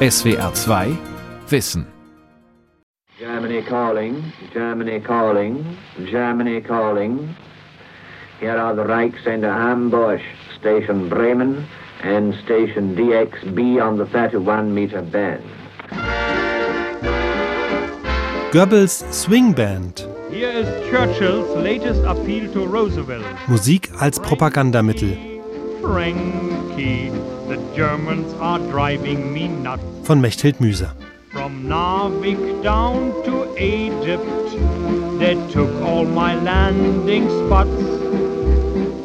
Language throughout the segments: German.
SWR 2 Wissen. Germany calling, Germany calling, Germany calling. Here are the Reichsender Ambush, Station Bremen and Station DXB on the 31 meter band. Goebbels Swing Band. Here is Churchill's latest appeal to Roosevelt. Musik als Propagandamittel. Frankie, the Germans are driving me nuts. Von Mechthild Müser. From Narvik down to Egypt, they took all my landing spots.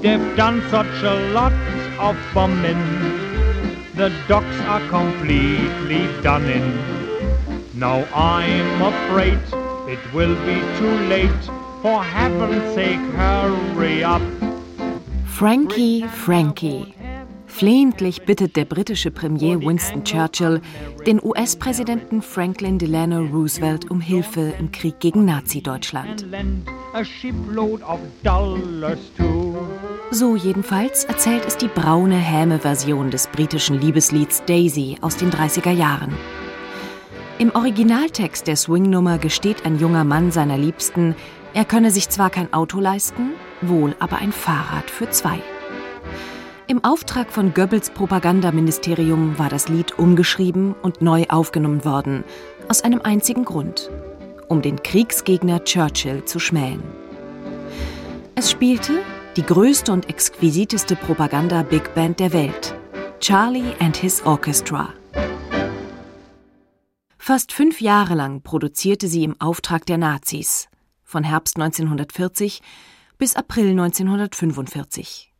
They've done such a lot of bombing. The docks are completely done in. Now I'm afraid it will be too late. For heaven's sake, hurry up. Frankie, Frankie. Flehentlich bittet der britische Premier Winston Churchill den US-Präsidenten Franklin Delano Roosevelt um Hilfe im Krieg gegen Nazi-Deutschland. So jedenfalls erzählt es die braune, häme Version des britischen Liebeslieds Daisy aus den 30er Jahren. Im Originaltext der Swingnummer gesteht ein junger Mann seiner Liebsten, er könne sich zwar kein Auto leisten, wohl aber ein Fahrrad für zwei. Im Auftrag von Goebbels Propagandaministerium war das Lied umgeschrieben und neu aufgenommen worden, aus einem einzigen Grund, um den Kriegsgegner Churchill zu schmähen. Es spielte die größte und exquisiteste Propaganda-Big Band der Welt, Charlie and His Orchestra. Fast fünf Jahre lang produzierte sie im Auftrag der Nazis, von Herbst 1940 bis April 1945.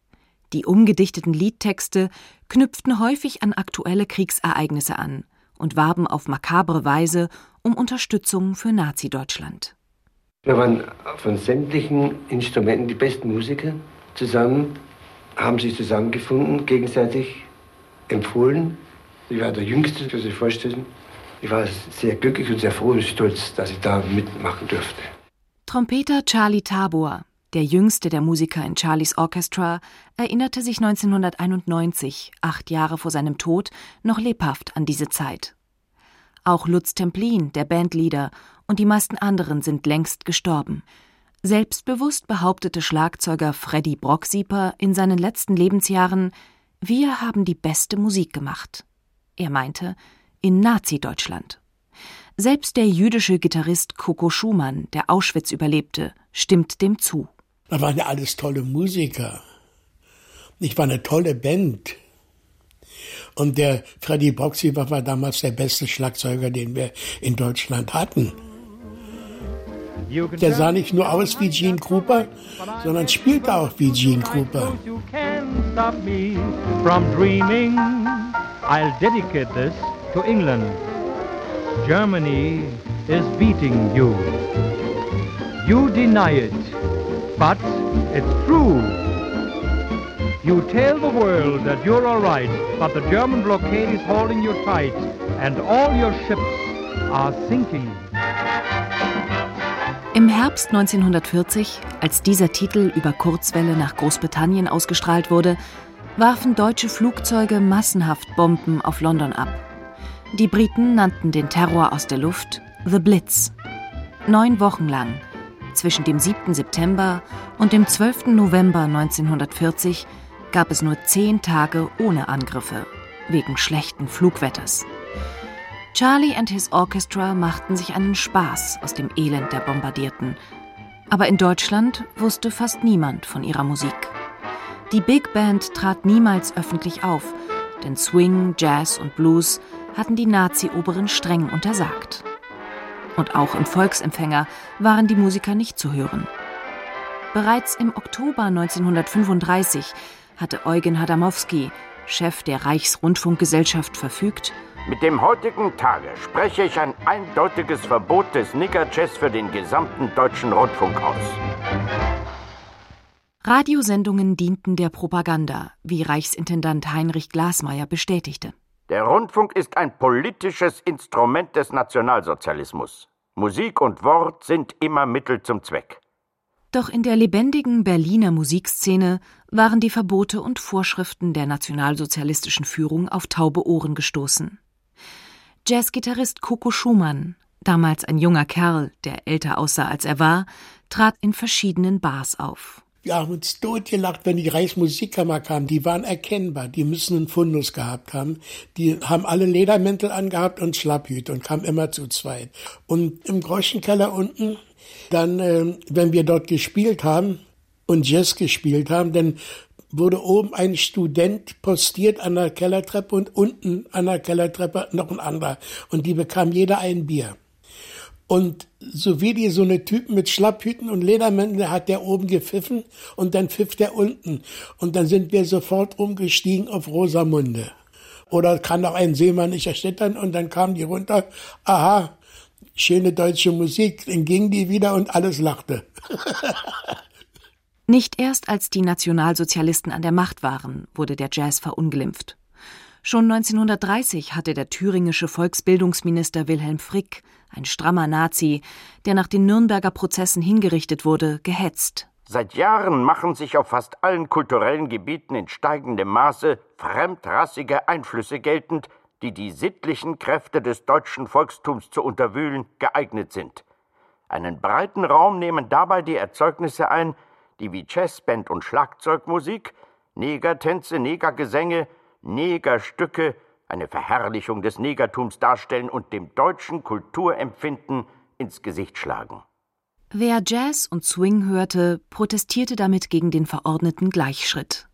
Die umgedichteten Liedtexte knüpften häufig an aktuelle Kriegsereignisse an und warben auf makabre Weise um Unterstützung für Nazi-Deutschland. Wir waren von sämtlichen Instrumenten die besten Musiker zusammen, haben sich zusammengefunden, gegenseitig empfohlen. Ich war der Jüngste, für sich vorstellen. Ich war sehr glücklich und sehr froh und stolz, dass ich da mitmachen durfte. Trompeter Charlie Tabor, der jüngste der Musiker in Charlies Orchestra, erinnerte sich 1991, acht Jahre vor seinem Tod, noch lebhaft an diese Zeit. Auch Lutz Templin, der Bandleader, und die meisten anderen sind längst gestorben. Selbstbewusst behauptete Schlagzeuger Freddy Brocksieper in seinen letzten Lebensjahren, wir haben die beste Musik gemacht. Er meinte, in Nazi-Deutschland. Selbst der jüdische Gitarrist Coco Schumann, der Auschwitz überlebte, stimmt dem zu. Da waren ja alles tolle Musiker. Ich war eine tolle Band. Und der Freddy Brocksieber war damals der beste Schlagzeuger, den wir in Deutschland hatten. Der sah nicht nur aus wie Gene Krupa, sondern spielte auch wie Gene Krupa. You can't stop me from dreaming. I'll dedicate this to England. Germany is beating you. You deny it, but it's true. You tell the world that you're all right, but the German blockade is holding you tight, and all your ships are sinking. Im Herbst 1940, als dieser Titel über Kurzwelle nach Großbritannien ausgestrahlt wurde, warfen deutsche Flugzeuge massenhaft Bomben auf London ab. Die Briten nannten den Terror aus der Luft The Blitz. Neun Wochen lang, zwischen dem 7. September und dem 12. November 1940, gab es nur zehn Tage ohne Angriffe, wegen schlechten Flugwetters. Charlie and his Orchestra machten sich einen Spaß aus dem Elend der Bombardierten. Aber in Deutschland wusste fast niemand von ihrer Musik. Die Big Band trat niemals öffentlich auf, denn Swing, Jazz und Blues hatten die Nazi-Oberen streng untersagt. Und auch im Volksempfänger waren die Musiker nicht zu hören. Bereits im Oktober 1935 hatte Eugen Hadamowski, Chef der Reichsrundfunkgesellschaft, verfügt, Mit dem heutigen Tage spreche ich ein eindeutiges Verbot des Nigger-Jazz für den gesamten deutschen Rundfunk aus. Radiosendungen dienten der Propaganda, wie Reichsintendant Heinrich Glasmeier bestätigte. Der Rundfunk ist ein politisches Instrument des Nationalsozialismus. Musik und Wort sind immer Mittel zum Zweck. Doch in der lebendigen Berliner Musikszene waren die Verbote und Vorschriften der nationalsozialistischen Führung auf taube Ohren gestoßen. Jazzgitarrist Coco Schumann, damals ein junger Kerl, der älter aussah als er war, trat in verschiedenen Bars auf. Wir haben uns totgelacht, wenn die Reichsmusikkammer kam. Die waren erkennbar. Die müssen einen Fundus gehabt haben. Die haben alle Ledermäntel angehabt und Schlapphüte und kamen immer zu zweit. Und im Groschenkeller unten, dann, äh, wenn wir dort gespielt haben und Jazz gespielt haben, dann wurde oben ein Student postiert an der Kellertreppe und unten an der Kellertreppe noch ein anderer. Und die bekamen jeder ein Bier. Und so wie die so eine Typen mit Schlapphüten und Ledermänteln hat der oben gepfiffen und dann pfiff der unten. Und dann sind wir sofort umgestiegen auf Rosamunde. Oder kann auch ein Seemann nicht erschüttern und dann kamen die runter. Aha, schöne deutsche Musik. Dann ging die wieder und alles lachte. Nicht erst als die Nationalsozialisten an der Macht waren, wurde der Jazz verunglimpft. Schon 1930 hatte der thüringische Volksbildungsminister Wilhelm Frick ein strammer Nazi, der nach den Nürnberger Prozessen hingerichtet wurde, gehetzt. Seit Jahren machen sich auf fast allen kulturellen Gebieten in steigendem Maße fremdrassige Einflüsse geltend, die die sittlichen Kräfte des deutschen Volkstums zu unterwühlen geeignet sind. Einen breiten Raum nehmen dabei die Erzeugnisse ein, die wie Jazzband und Schlagzeugmusik, Negertänze, Negergesänge, Negerstücke, eine Verherrlichung des Negertums darstellen und dem deutschen Kulturempfinden ins Gesicht schlagen. Wer Jazz und Swing hörte, protestierte damit gegen den verordneten Gleichschritt.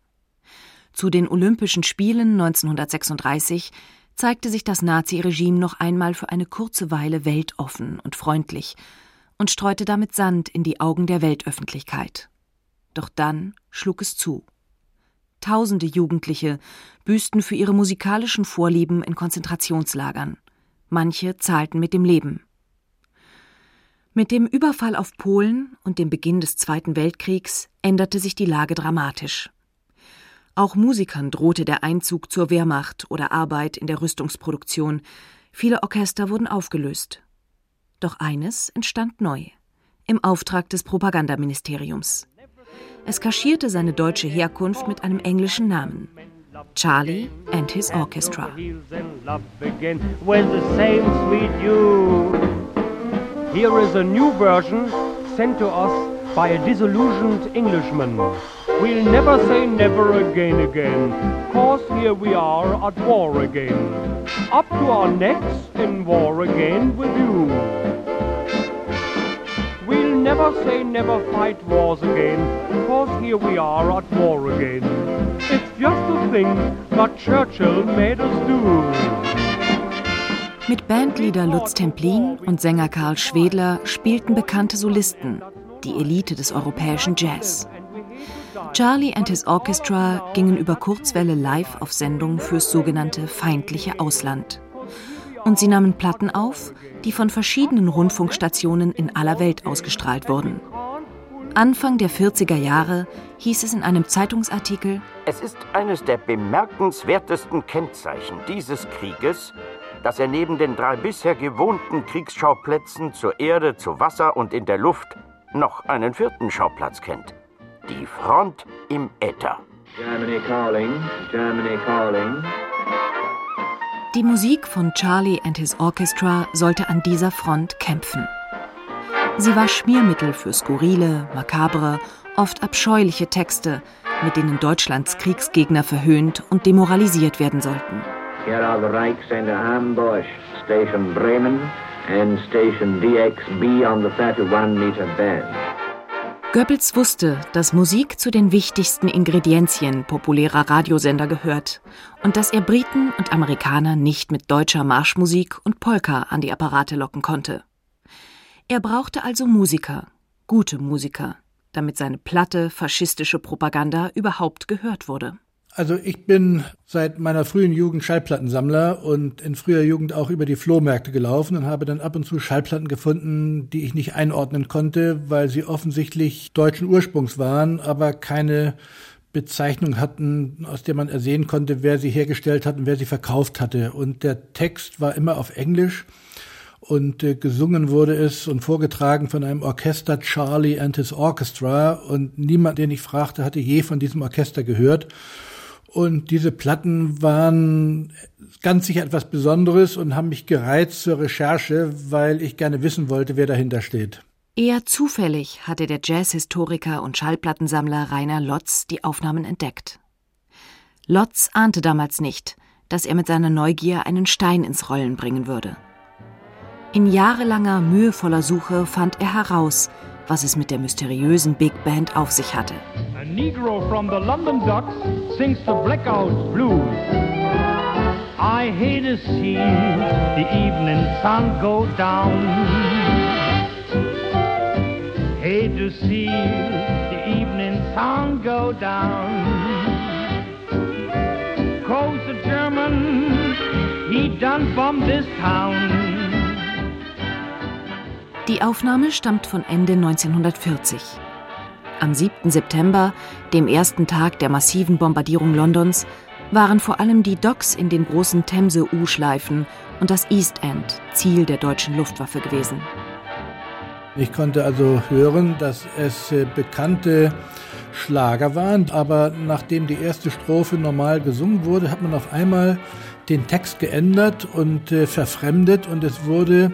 Zu den Olympischen Spielen 1936 zeigte sich das Naziregime noch einmal für eine kurze Weile weltoffen und freundlich und streute damit Sand in die Augen der Weltöffentlichkeit. Doch dann schlug es zu. Tausende Jugendliche büßten für ihre musikalischen Vorlieben in Konzentrationslagern. Manche zahlten mit dem Leben. Mit dem Überfall auf Polen und dem Beginn des Zweiten Weltkriegs änderte sich die Lage dramatisch. Auch Musikern drohte der Einzug zur Wehrmacht oder Arbeit in der Rüstungsproduktion. Viele Orchester wurden aufgelöst. Doch eines entstand neu im Auftrag des Propagandaministeriums. Es kaschierte seine deutsche Herkunft mit einem englischen Namen. Charlie and his Orchestra. Here is a new version sent to us by a disillusioned Englishman. We'll never say never again again, cause here we are at war again. Up to our necks in war again with you. Never say never fight wars again, cause here we are at war again. It's just a thing that Churchill made us do. Mit Bandleader Lutz Templin und Sänger Karl Schwedler spielten bekannte Solisten, die Elite des europäischen Jazz. Charlie and his Orchestra gingen über Kurzwelle live auf Sendung fürs sogenannte feindliche Ausland und sie nahmen Platten auf, die von verschiedenen Rundfunkstationen in aller Welt ausgestrahlt wurden. Anfang der 40er Jahre hieß es in einem Zeitungsartikel, Es ist eines der bemerkenswertesten Kennzeichen dieses Krieges, dass er neben den drei bisher gewohnten Kriegsschauplätzen zur Erde, zu Wasser und in der Luft noch einen vierten Schauplatz kennt. Die Front im Äther. Germany calling, Germany calling. Die Musik von Charlie and his Orchestra sollte an dieser Front kämpfen. Sie war Schmiermittel für skurrile, makabre, oft abscheuliche Texte, mit denen Deutschlands Kriegsgegner verhöhnt und demoralisiert werden sollten. Here are the Reichsender Ambush, Station Bremen and Station DXB on the 31 meter band. Goebbels wusste, dass Musik zu den wichtigsten Ingredienzien populärer Radiosender gehört und dass er Briten und Amerikaner nicht mit deutscher Marschmusik und Polka an die Apparate locken konnte. Er brauchte also Musiker, gute Musiker, damit seine platte faschistische Propaganda überhaupt gehört wurde. Also ich bin seit meiner frühen Jugend Schallplattensammler und in früher Jugend auch über die Flohmärkte gelaufen und habe dann ab und zu Schallplatten gefunden, die ich nicht einordnen konnte, weil sie offensichtlich deutschen Ursprungs waren, aber keine Bezeichnung hatten, aus der man ersehen konnte, wer sie hergestellt hat und wer sie verkauft hatte. Und der Text war immer auf Englisch und äh, gesungen wurde es und vorgetragen von einem Orchester Charlie and his Orchestra und niemand, den ich fragte, hatte je von diesem Orchester gehört. Und diese Platten waren ganz sicher etwas Besonderes und haben mich gereizt zur Recherche, weil ich gerne wissen wollte, wer dahinter steht. Eher zufällig hatte der Jazzhistoriker und Schallplattensammler Rainer Lotz die Aufnahmen entdeckt. Lotz ahnte damals nicht, dass er mit seiner Neugier einen Stein ins Rollen bringen würde. In jahrelanger, mühevoller Suche fand er heraus, was es mit der mysteriösen Big Band auf sich hatte. A Negro from the London Docks sings the blackout blues. I hate to see the evening sun go down. Hate to see the evening sun go down. Cause the German, he done from this town. Die Aufnahme stammt von Ende 1940. Am 7. September, dem ersten Tag der massiven Bombardierung Londons, waren vor allem die Docks in den großen Themse-U-Schleifen und das East End Ziel der deutschen Luftwaffe gewesen. Ich konnte also hören, dass es äh, bekannte Schlager waren, aber nachdem die erste Strophe normal gesungen wurde, hat man auf einmal den Text geändert und äh, verfremdet und es wurde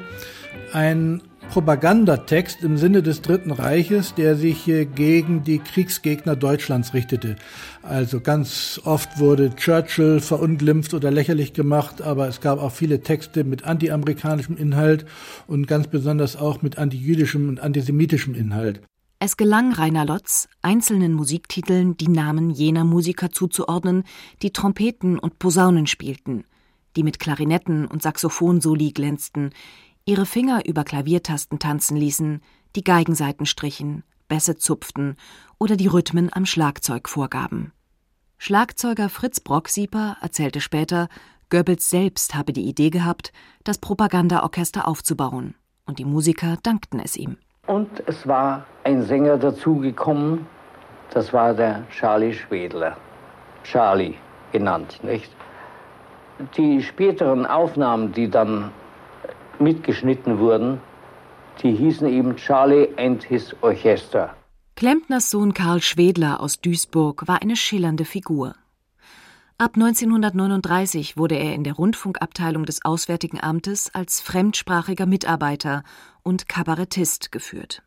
ein Propagandatext im Sinne des Dritten Reiches, der sich gegen die Kriegsgegner Deutschlands richtete. Also ganz oft wurde Churchill verunglimpft oder lächerlich gemacht, aber es gab auch viele Texte mit antiamerikanischem Inhalt und ganz besonders auch mit antijüdischem und antisemitischem Inhalt. Es gelang Rainer Lotz, einzelnen Musiktiteln die Namen jener Musiker zuzuordnen, die Trompeten und Posaunen spielten, die mit Klarinetten und Saxophonsoli glänzten, ihre Finger über Klaviertasten tanzen ließen, die Geigenseiten strichen, Bässe zupften oder die Rhythmen am Schlagzeug vorgaben. Schlagzeuger Fritz Brocksieper erzählte später, Goebbels selbst habe die Idee gehabt, das Propagandaorchester aufzubauen, und die Musiker dankten es ihm. Und es war ein Sänger dazugekommen, das war der Charlie Schwedler. Charlie genannt, nicht? Die späteren Aufnahmen, die dann mitgeschnitten wurden, die hießen eben Charlie and his Orchester. Klempners Sohn Karl Schwedler aus Duisburg war eine schillernde Figur. Ab 1939 wurde er in der Rundfunkabteilung des Auswärtigen Amtes als fremdsprachiger Mitarbeiter und Kabarettist geführt.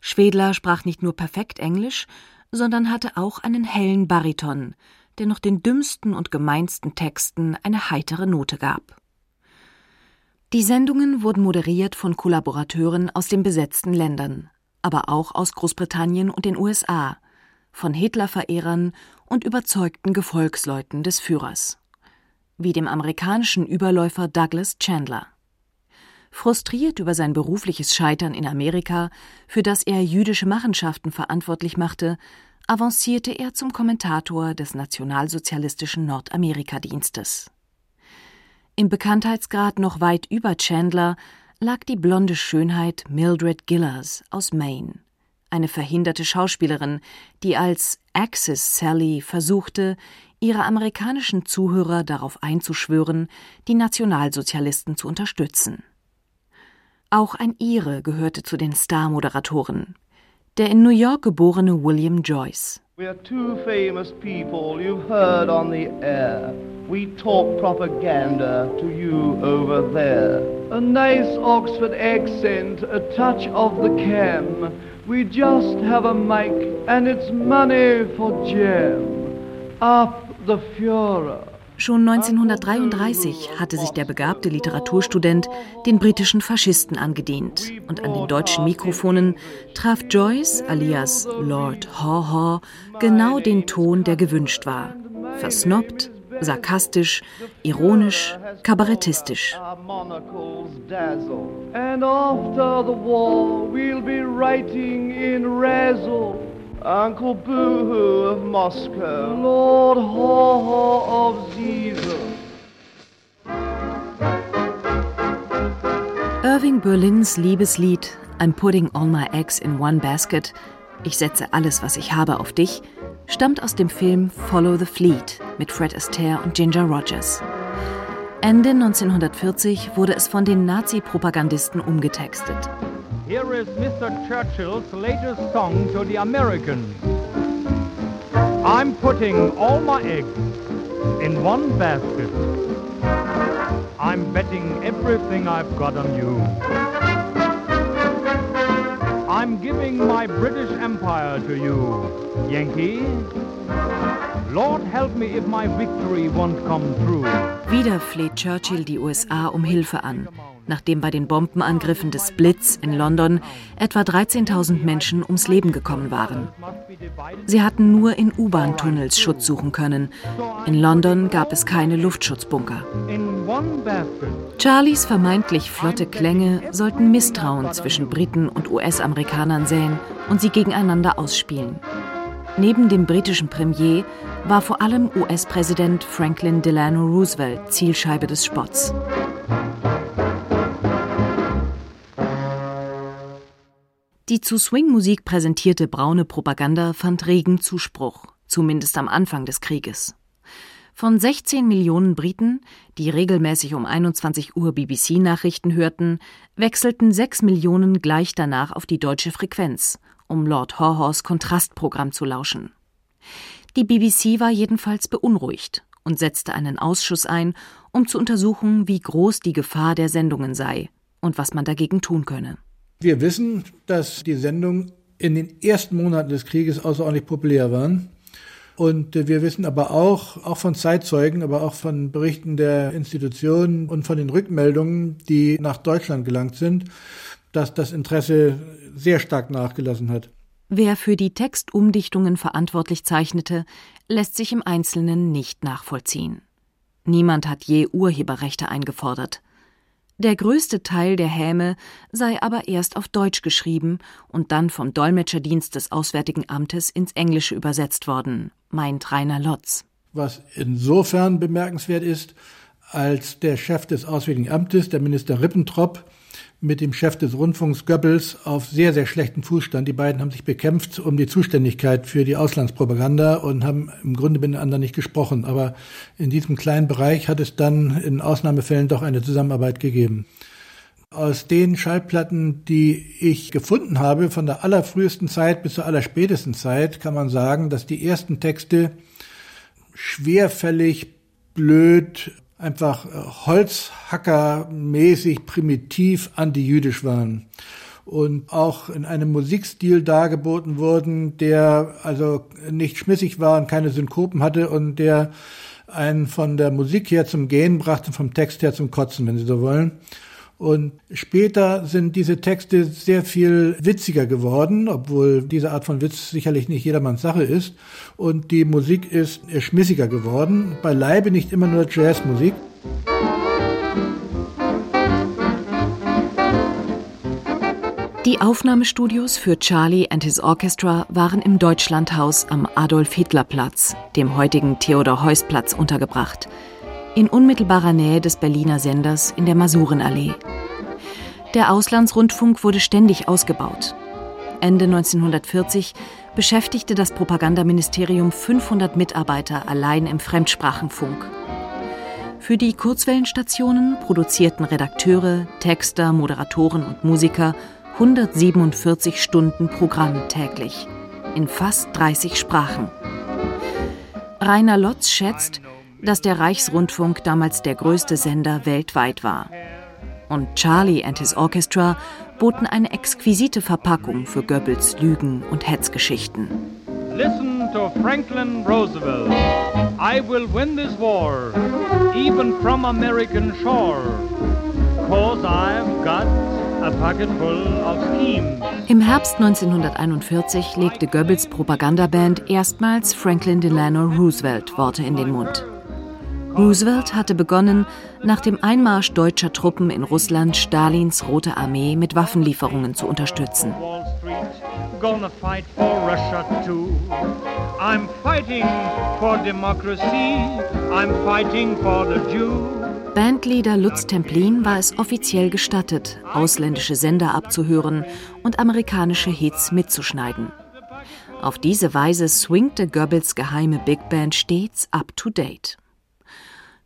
Schwedler sprach nicht nur perfekt Englisch, sondern hatte auch einen hellen Bariton, der noch den dümmsten und gemeinsten Texten eine heitere Note gab. Die Sendungen wurden moderiert von Kollaborateuren aus den besetzten Ländern, aber auch aus Großbritannien und den USA, von Hitlerverehrern und überzeugten Gefolgsleuten des Führers, wie dem amerikanischen Überläufer Douglas Chandler. Frustriert über sein berufliches Scheitern in Amerika, für das er jüdische Machenschaften verantwortlich machte, avancierte er zum Kommentator des nationalsozialistischen Nordamerikadienstes. Im Bekanntheitsgrad noch weit über Chandler lag die blonde Schönheit Mildred Gillers aus Maine, eine verhinderte Schauspielerin, die als Axis Sally versuchte, ihre amerikanischen Zuhörer darauf einzuschwören, die Nationalsozialisten zu unterstützen. Auch ein Ire gehörte zu den Star-Moderatoren, der in New York geborene William Joyce. We are two famous people you've heard on the air. We talk propaganda to you over there. A nice Oxford accent, a touch of the cam. We just have a mic and it's money for jam. Up the Führer. Schon 1933 hatte sich der begabte Literaturstudent den britischen Faschisten angedient und an den deutschen Mikrofonen traf Joyce alias Lord Haw Haw genau den Ton, der gewünscht war. Versnobbt, sarkastisch, ironisch, kabarettistisch. Uncle Boohoo of Moscow, Lord Haw of Ziesel. Irving Berlins Liebeslied I'm Putting All My Eggs in One Basket, ich setze alles, was ich habe, auf dich, stammt aus dem Film Follow the Fleet mit Fred Astaire und Ginger Rogers. Ende 1940 wurde es von den Nazi-Propagandisten umgetextet. Here is Mr. Churchill's latest song to the Americans. I'm putting all my eggs in one basket. I'm betting everything I've got on you. I'm giving my British Empire to you, Yankee. Lord help me if my victory won't come true. Wieder fleht Churchill die USA um Hilfe an, nachdem bei den Bombenangriffen des Blitz in London etwa 13.000 Menschen ums Leben gekommen waren. Sie hatten nur in U-Bahn-Tunnels Schutz suchen können. In London gab es keine Luftschutzbunker. Charlies vermeintlich flotte Klänge sollten Misstrauen zwischen Briten und US-Amerikanern säen und sie gegeneinander ausspielen. Neben dem britischen Premier war vor allem US-Präsident Franklin Delano Roosevelt Zielscheibe des Spotts. Die zu Swingmusik präsentierte braune Propaganda fand regen Zuspruch, zumindest am Anfang des Krieges. Von 16 Millionen Briten, die regelmäßig um 21 Uhr BBC-Nachrichten hörten, wechselten 6 Millionen gleich danach auf die deutsche Frequenz, um Lord Horhors Kontrastprogramm zu lauschen. Die BBC war jedenfalls beunruhigt und setzte einen Ausschuss ein, um zu untersuchen, wie groß die Gefahr der Sendungen sei und was man dagegen tun könne. Wir wissen, dass die Sendungen in den ersten Monaten des Krieges außerordentlich populär waren. Und wir wissen aber auch, auch von Zeitzeugen, aber auch von Berichten der Institutionen und von den Rückmeldungen, die nach Deutschland gelangt sind, dass das Interesse sehr stark nachgelassen hat. Wer für die Textumdichtungen verantwortlich zeichnete, lässt sich im Einzelnen nicht nachvollziehen. Niemand hat je Urheberrechte eingefordert. Der größte Teil der Häme sei aber erst auf Deutsch geschrieben und dann vom Dolmetscherdienst des Auswärtigen Amtes ins Englische übersetzt worden, meint Rainer Lotz. Was insofern bemerkenswert ist, als der Chef des Auswärtigen Amtes, der Minister Rippentrop, mit dem Chef des Rundfunks Goebbels auf sehr, sehr schlechten Fuß stand. Die beiden haben sich bekämpft um die Zuständigkeit für die Auslandspropaganda und haben im Grunde miteinander nicht gesprochen. Aber in diesem kleinen Bereich hat es dann in Ausnahmefällen doch eine Zusammenarbeit gegeben. Aus den Schallplatten, die ich gefunden habe, von der allerfrühesten Zeit bis zur allerspätesten Zeit, kann man sagen, dass die ersten Texte schwerfällig, blöd, einfach äh, Holzhackermäßig primitiv antijüdisch waren und auch in einem Musikstil dargeboten wurden, der also nicht schmissig war und keine Synkopen hatte und der einen von der Musik her zum Gehen brachte, vom Text her zum Kotzen, wenn Sie so wollen. Und später sind diese Texte sehr viel witziger geworden, obwohl diese Art von Witz sicherlich nicht jedermanns Sache ist. Und die Musik ist schmissiger geworden. Beileibe nicht immer nur Jazzmusik. Die Aufnahmestudios für Charlie and his Orchestra waren im Deutschlandhaus am Adolf-Hitler-Platz, dem heutigen Theodor-Heuss-Platz, untergebracht – in unmittelbarer Nähe des Berliner Senders in der Masurenallee. Der Auslandsrundfunk wurde ständig ausgebaut. Ende 1940 beschäftigte das Propagandaministerium 500 Mitarbeiter allein im Fremdsprachenfunk. Für die Kurzwellenstationen produzierten Redakteure, Texter, Moderatoren und Musiker 147 Stunden Programm täglich in fast 30 Sprachen. Rainer Lotz schätzt, dass der Reichsrundfunk damals der größte Sender weltweit war. Und Charlie and his Orchestra boten eine exquisite Verpackung für Goebbels Lügen und Hetzgeschichten. Listen to Franklin Roosevelt. I will win this war, even from American shore, cause I've got a pocket full of schemes. Im Herbst 1941 legte Goebbels Propagandaband erstmals Franklin Delano Roosevelt Worte in den Mund. Roosevelt hatte begonnen, nach dem Einmarsch deutscher Truppen in Russland Stalins Rote Armee mit Waffenlieferungen zu unterstützen. Bandleader Lutz Templin war es offiziell gestattet, ausländische Sender abzuhören und amerikanische Hits mitzuschneiden. Auf diese Weise swingte Goebbels geheime Big Band stets up to date.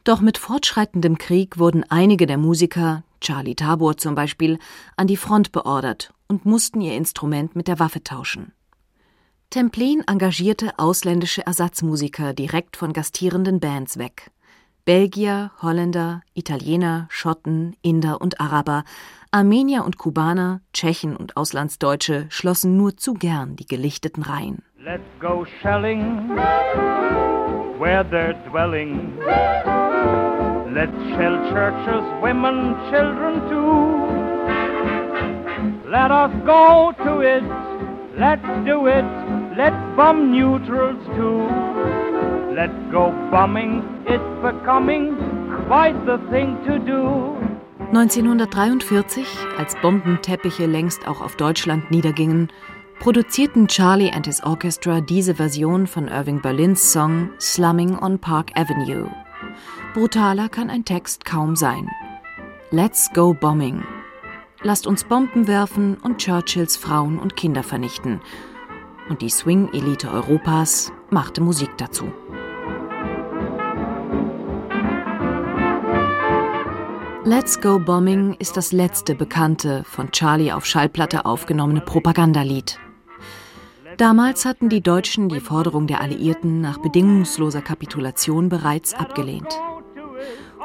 Doch mit fortschreitendem Krieg wurden einige der Musiker, Charlie Tabor zum Beispiel, an die Front beordert und mussten ihr Instrument mit der Waffe tauschen. Templin engagierte ausländische Ersatzmusiker direkt von gastierenden Bands weg. Belgier, Holländer, Italiener, Schotten, Inder und Araber, Armenier und Kubaner, Tschechen und Auslandsdeutsche schlossen nur zu gern die gelichteten Reihen. Let's go shelling where they're dwelling. Let's shell churches, women, children too. Let us go to it, let's do it, let's bomb neutrals too. Let's go bombing, it's becoming quite the thing to do. 1943, als Bombenteppiche längst auch auf Deutschland niedergingen, produzierten Charlie and his Orchestra diese Version von Irving Berlins Song Slumming on Park Avenue. Brutaler kann ein Text kaum sein. Let's go bombing. Lasst uns Bomben werfen und Churchills Frauen und Kinder vernichten. Und die Swing-Elite Europas machte Musik dazu. Let's Go Bombing ist das letzte bekannte, von Charlie auf Schallplatte aufgenommene Propagandalied. Damals hatten die Deutschen die Forderung der Alliierten nach bedingungsloser Kapitulation bereits abgelehnt.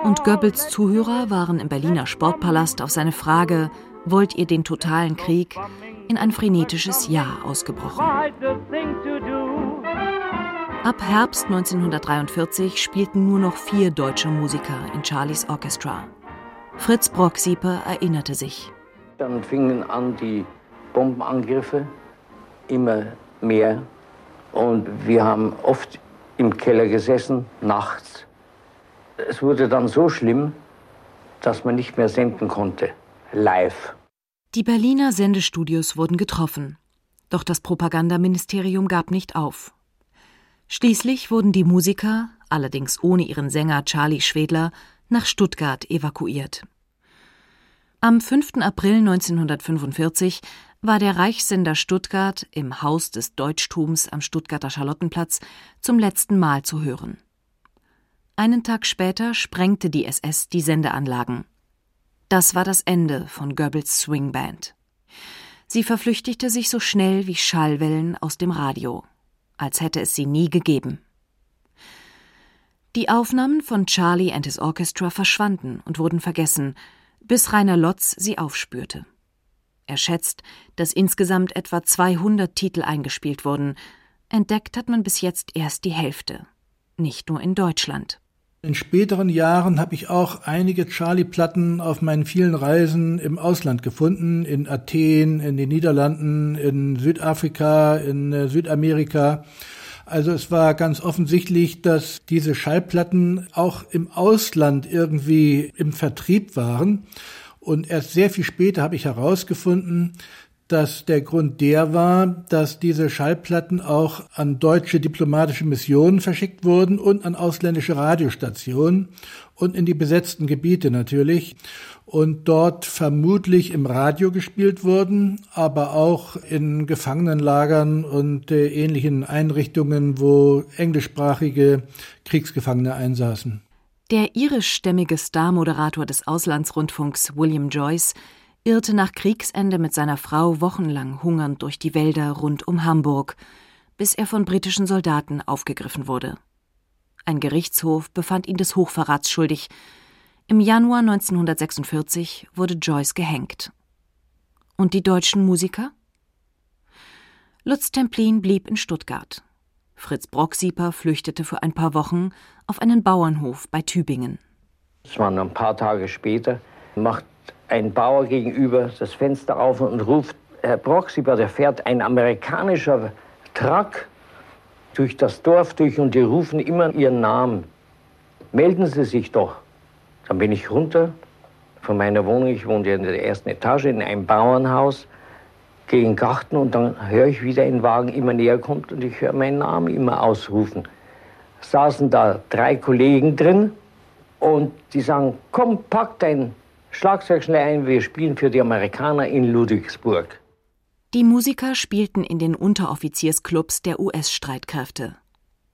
Und Goebbels Zuhörer waren im Berliner Sportpalast auf seine Frage, wollt ihr den totalen Krieg, in ein frenetisches Ja ausgebrochen. Ab Herbst 1943 spielten nur noch vier deutsche Musiker in Charlies Orchestra. Fritz Brocksieper erinnerte sich. Dann fingen an die Bombenangriffe immer mehr und wir haben oft im Keller gesessen, nachts. Es wurde dann so schlimm, dass man nicht mehr senden konnte, live. Die Berliner Sendestudios wurden getroffen, doch das Propagandaministerium gab nicht auf. Schließlich wurden die Musiker, allerdings ohne ihren Sänger Charlie Schwedler, nach Stuttgart evakuiert. Am 5. April 1945 war der Reichssender Stuttgart im Haus des Deutschtums am Stuttgarter Charlottenplatz zum letzten Mal zu hören. Einen Tag später sprengte die SS die Sendeanlagen. Das war das Ende von Goebbels Swingband. Sie verflüchtigte sich so schnell wie Schallwellen aus dem Radio, als hätte es sie nie gegeben. Die Aufnahmen von Charlie and his Orchestra verschwanden und wurden vergessen, bis Rainer Lotz sie aufspürte. Er schätzt, dass insgesamt etwa 200 Titel eingespielt wurden. Entdeckt hat man bis jetzt erst die Hälfte. Nicht nur in Deutschland. In späteren Jahren habe ich auch einige Charlie-Platten auf meinen vielen Reisen im Ausland gefunden, in Athen, in den Niederlanden, in Südafrika, in äh, Südamerika. Also es war ganz offensichtlich, dass diese Schallplatten auch im Ausland irgendwie im Vertrieb waren. Und erst sehr viel später habe ich herausgefunden, dass der Grund der war, dass diese Schallplatten auch an deutsche diplomatische Missionen verschickt wurden und an ausländische Radiostationen und in die besetzten Gebiete natürlich und dort vermutlich im Radio gespielt wurden, aber auch in Gefangenenlagern und äh, ähnlichen Einrichtungen, wo englischsprachige Kriegsgefangene einsaßen. Der irischstämmige Starmoderator des Auslandsrundfunks William Joyce irrte nach Kriegsende mit seiner Frau wochenlang hungernd durch die Wälder rund um Hamburg, bis er von britischen Soldaten aufgegriffen wurde. Ein Gerichtshof befand ihn des Hochverrats schuldig. Im Januar 1946 wurde Joyce gehängt. Und die deutschen Musiker? Lutz Templin blieb in Stuttgart. Fritz Brocksieper flüchtete für ein paar Wochen auf einen Bauernhof bei Tübingen. Es waren ein paar Tage später, macht ein Bauer gegenüber das Fenster auf und ruft, Herr Brocksieber, da fährt ein amerikanischer Truck durch das Dorf durch und die rufen immer ihren Namen. Melden Sie sich doch. Dann bin ich runter von meiner Wohnung, ich wohnte in der ersten Etage in einem Bauernhaus, gehe den Garten und dann höre ich, wie der Wagen immer näher kommt und ich höre meinen Namen immer ausrufen. Saßen da drei Kollegen drin und die sagen, komm, pack dein Schlagzeug schnell ein, wir spielen für die Amerikaner in Ludwigsburg. Die Musiker spielten in den Unteroffiziersclubs der US-Streitkräfte.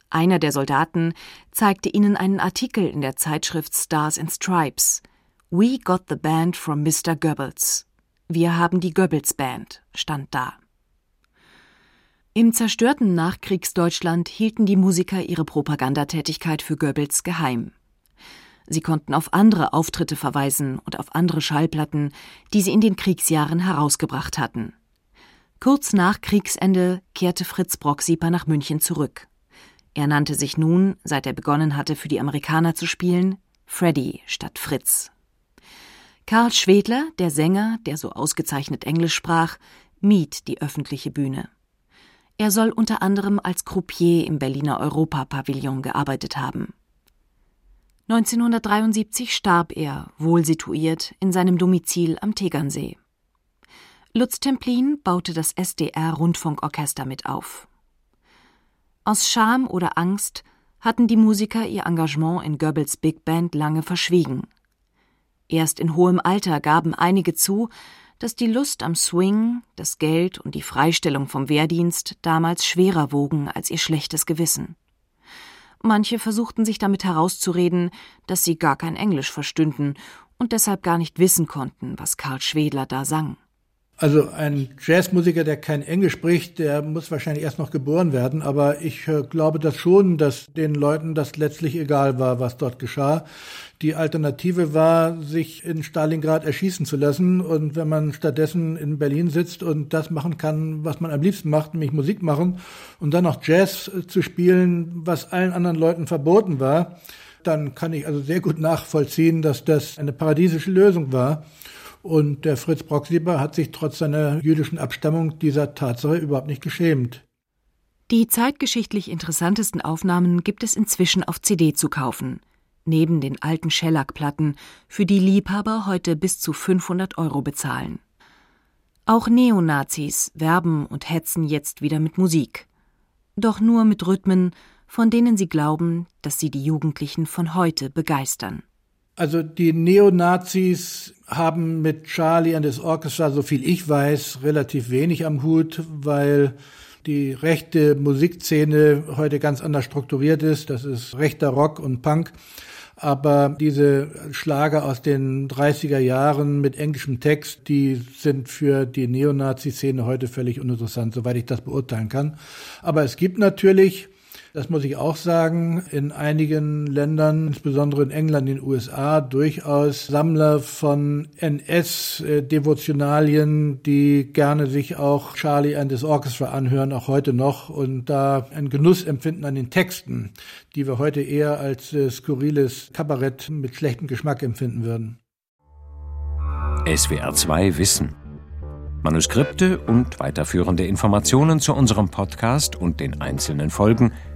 Einer der Soldaten zeigte ihnen einen Artikel in der Zeitschrift Stars and Stripes. We got the band from Mr. Goebbels. Wir haben die Goebbels Band, stand da. Im zerstörten Nachkriegsdeutschland hielten die Musiker ihre Propagandatätigkeit für Goebbels geheim. Sie konnten auf andere Auftritte verweisen und auf andere Schallplatten, die sie in den Kriegsjahren herausgebracht hatten. Kurz nach Kriegsende kehrte Fritz Brocksieper nach München zurück. Er nannte sich nun, seit er begonnen hatte, für die Amerikaner zu spielen, Freddy statt Fritz. Karl Schwedler, der Sänger, der so ausgezeichnet Englisch sprach, mied die öffentliche Bühne. Er soll unter anderem als Croupier im Berliner Europapavillon gearbeitet haben. 1973 starb er, wohl situiert, in seinem Domizil am Tegernsee. Lutz Templin baute das SDR-Rundfunkorchester mit auf. Aus Scham oder Angst hatten die Musiker ihr Engagement in Goebbels Big Band lange verschwiegen. Erst in hohem Alter gaben einige zu, dass die Lust am Swing, das Geld und die Freistellung vom Wehrdienst damals schwerer wogen als ihr schlechtes Gewissen. Manche versuchten sich damit herauszureden, dass sie gar kein Englisch verstünden und deshalb gar nicht wissen konnten, was Karl Schwedler da sang. Also ein Jazzmusiker, der kein Englisch spricht, der muss wahrscheinlich erst noch geboren werden. Aber ich äh, glaube das schon, dass den Leuten das letztlich egal war, was dort geschah. Die Alternative war, sich in Stalingrad erschießen zu lassen. Und wenn man stattdessen in Berlin sitzt und das machen kann, was man am liebsten macht, nämlich Musik machen und dann noch Jazz äh, zu spielen, was allen anderen Leuten verboten war, dann kann ich also sehr gut nachvollziehen, dass das eine paradiesische Lösung war. Und der Fritz Brocksieber hat sich trotz seiner jüdischen Abstammung dieser Tatsache überhaupt nicht geschämt. Die zeitgeschichtlich interessantesten Aufnahmen gibt es inzwischen auf CD zu kaufen, neben den alten Schellackplatten, für die Liebhaber heute bis zu 500 Euro bezahlen. Auch Neonazis werben und hetzen jetzt wieder mit Musik. Doch nur mit Rhythmen, von denen sie glauben, dass sie die Jugendlichen von heute begeistern. Also die Neonazis haben mit Charlie and his Orchestra, so viel ich weiß, relativ wenig am Hut, weil die rechte Musikszene heute ganz anders strukturiert ist. Das ist rechter Rock und Punk. Aber diese Schlager aus den 30er Jahren mit englischem Text, die sind für die Neonazi-Szene heute völlig uninteressant, soweit ich das beurteilen kann. Aber es gibt natürlich das muss ich auch sagen, in einigen Ländern, insbesondere in England, in den USA, durchaus Sammler von NS-Devotionalien, die gerne sich auch Charlie and his Orchestra anhören, auch heute noch, und da ein Genuss empfinden an den Texten, die wir heute eher als äh, skurriles Kabarett mit schlechtem Geschmack empfinden würden. SWR 2 Wissen. Manuskripte und weiterführende Informationen zu unserem Podcast und den einzelnen Folgen